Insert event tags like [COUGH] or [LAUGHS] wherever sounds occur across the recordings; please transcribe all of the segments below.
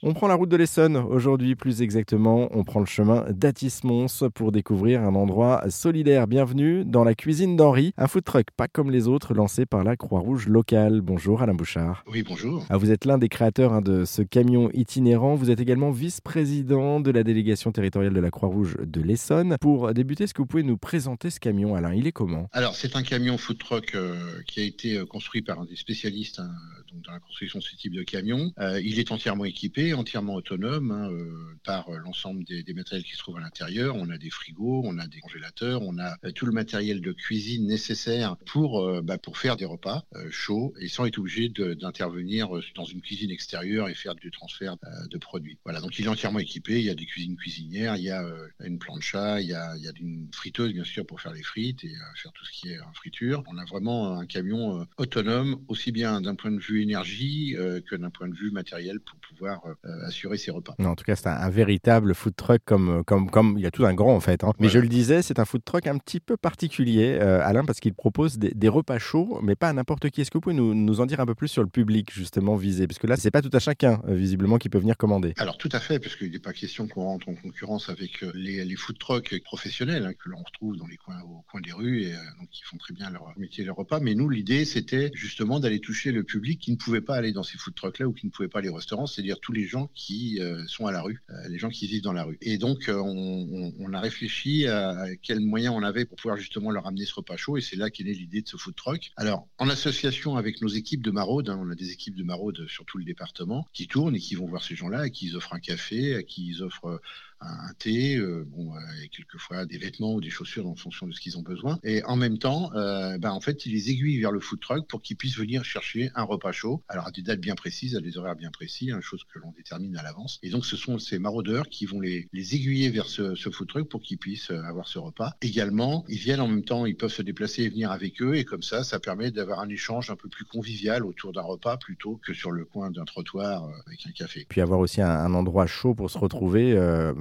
On prend la route de l'Essonne aujourd'hui, plus exactement, on prend le chemin d'Atis-Mons pour découvrir un endroit solidaire. Bienvenue dans la cuisine d'Henri, un food truck pas comme les autres lancé par la Croix-Rouge locale. Bonjour Alain Bouchard. Oui, bonjour. Ah, vous êtes l'un des créateurs hein, de ce camion itinérant. Vous êtes également vice-président de la délégation territoriale de la Croix-Rouge de l'Essonne. Pour débuter, est-ce que vous pouvez nous présenter ce camion, Alain? Il est comment? Alors, c'est un camion food truck euh, qui a été euh, construit par un des spécialistes hein, donc dans la construction de ce type de camion. Euh, il est entièrement équipé entièrement autonome hein, euh, par euh, l'ensemble des, matériels qui se trouvent à l'intérieur. On a des frigos, on a des congélateurs, on a euh, tout le matériel de cuisine nécessaire pour, bah, pour faire des repas chauds et sans être obligé d'intervenir dans une cuisine extérieure et faire du transfert de produits. Voilà, donc il est entièrement équipé. Il y a des cuisines cuisinières, il y a une plancha, il y a, il y a une friteuse bien sûr pour faire les frites et faire tout ce qui est friture. On a vraiment un camion autonome aussi bien d'un point de vue énergie que d'un point de vue matériel pour pouvoir assurer ses repas. en tout cas, c'est un, véritable food truck comme, comme, comme il y a tout un grand en fait. Hein. Mais je le disais, c'est un food truck un petit peu particulier, euh, Alain, parce qu'il propose des, repas chauds, mais pas à n'importe qui. Est-ce que vous pouvez nous, nous, en dire un peu plus sur le public justement visé? Parce que là, c'est pas tout à chacun, euh, visiblement, qui peut venir commander. Alors tout à fait, parce qu'il n'est pas question qu'on rentre en concurrence avec les, les food trucks professionnels hein, que l'on retrouve dans les coins, au coin des rues et donc qui font très bien leur métier, leur repas. Mais nous, l'idée, c'était justement d'aller toucher le public qui ne pouvait pas aller dans ces food trucks-là ou qui ne pouvait pas aller au restaurant, c'est-à-dire tous les gens qui euh, sont à la rue, euh, les gens qui vivent dans la rue. Et donc, euh, on, a réfléchi à, quels moyens on avait pour pouvoir justement leur amener ce repas chaud, et c'est là qu'est née l'idée de ce food truck. Alors, en association avec nos équipes de maraude, hein, on a des équipes de maraude sur tout le département qui tournent et qui vont voir ces gens-là, et qui ils offrent un café, à qui ils offrent un thé, euh, bon, euh, et quelquefois des vêtements ou des chaussures en fonction de ce qu'ils ont besoin. Et en même temps, euh, ben, en fait, ils les aiguillent vers le food truck pour qu'ils puissent venir chercher un repas chaud. Alors à des dates bien précises, à des horaires bien précis, hein, chose que l'on détermine à l'avance. Et donc ce sont ces maraudeurs qui vont les, les aiguiller vers ce, ce food truck pour qu'ils puissent avoir ce repas. Également, ils viennent en même temps, ils peuvent se déplacer et venir avec eux. Et comme ça, ça permet d'avoir un échange un peu plus convivial autour d'un repas plutôt que sur le coin d'un trottoir avec un café. Puis avoir aussi un, un endroit chaud pour se retrouver,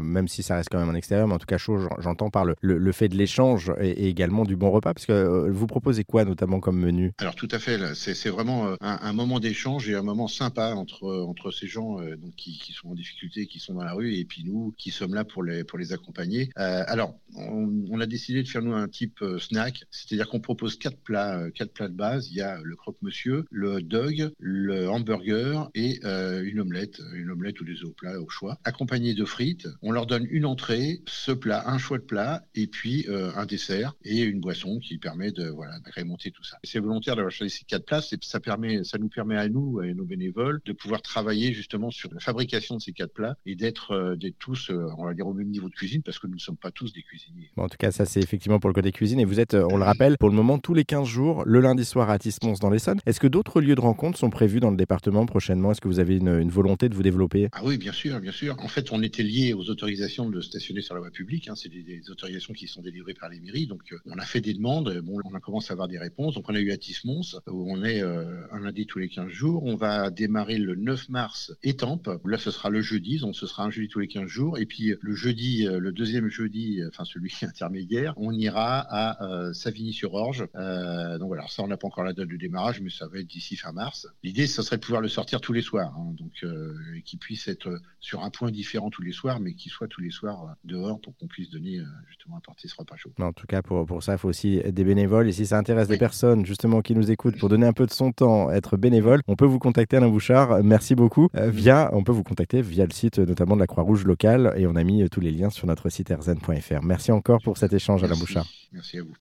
même si ça reste quand même en extérieur, mais en tout cas chaud, j'entends par le, le, fait de l'échange et, également du bon repas, parce que euh, vous proposez quoi notamment comme menu? Alors tout à fait, c'est vraiment euh, un, moment d'échange et un moment sympa entre, entre ces gens euh, donc, qui, qui, sont en difficulté, qui sont dans la rue, et puis nous qui sommes là pour les, pour les accompagner. alors, on, a décidé de faire nous un type snack, c'est-à-dire qu'on propose quatre plats, quatre plats de base. Il y a le croque-monsieur, le dog, le hamburger et une omelette, une omelette ou des œufs plats au choix, accompagné de frites. On leur donne une entrée, ce plat, un choix de plat, et puis euh, un dessert et une boisson qui permet de, voilà, de remonter tout ça. C'est volontaire d'avoir choisi ces quatre places et ça, permet, ça nous permet à nous et nos bénévoles de pouvoir travailler justement sur la fabrication de ces quatre plats et d'être euh, tous, euh, on va dire, au même niveau de cuisine parce que nous ne sommes pas tous des cuisiniers. En tout cas, ça c'est effectivement pour le côté cuisine et vous êtes, on le rappelle, pour le moment tous les 15 jours, le lundi soir à Tismons dans l'Essonne. Est-ce que d'autres lieux de rencontre sont prévus dans le département prochainement? Est-ce que vous avez une, volonté de vous développer? Ah oui, bien sûr, bien sûr. En fait, on était lié aux autorisations de stationner sur la voie publique. Hein, c'est des, autorisations qui sont délivrées par les mairies. Donc, euh, on a fait des demandes. Bon, on a commencé à avoir des réponses. Donc, on a eu à Tismons, où on est euh, un lundi tous les 15 jours. On va démarrer le 9 mars Étampes. Là, ce sera le jeudi. Donc, ce sera un jeudi tous les 15 jours. Et puis, le jeudi, euh, le deuxième jeudi, enfin, celui [LAUGHS] intermédiaire, on ira à Savigny-sur-Orge. donc, voilà, ça, on n'a pas encore la date de démarrage, mais ça va être d'ici fin mars. L'idée, ce serait de pouvoir le sortir tous les soirs. Hein, donc, qu'il puisse être sur un point différent tous les soirs, mais qu'il soit tous les soirs dehors pour qu'on puisse donner euh, justement apporter ce repas chaud. En tout cas, pour, pour ça, il faut aussi des bénévoles. Et si ça intéresse des personnes justement qui nous écoutent pour donner un peu de son temps, être bénévole, on peut vous contacter Alain Bouchard. Merci beaucoup. Euh, via, on peut vous contacter via le site notamment de la Croix-Rouge locale et on a mis tous les liens sur notre site rzn.fr. Merci encore pour cet échange, Alain Bouchard. Merci à vous.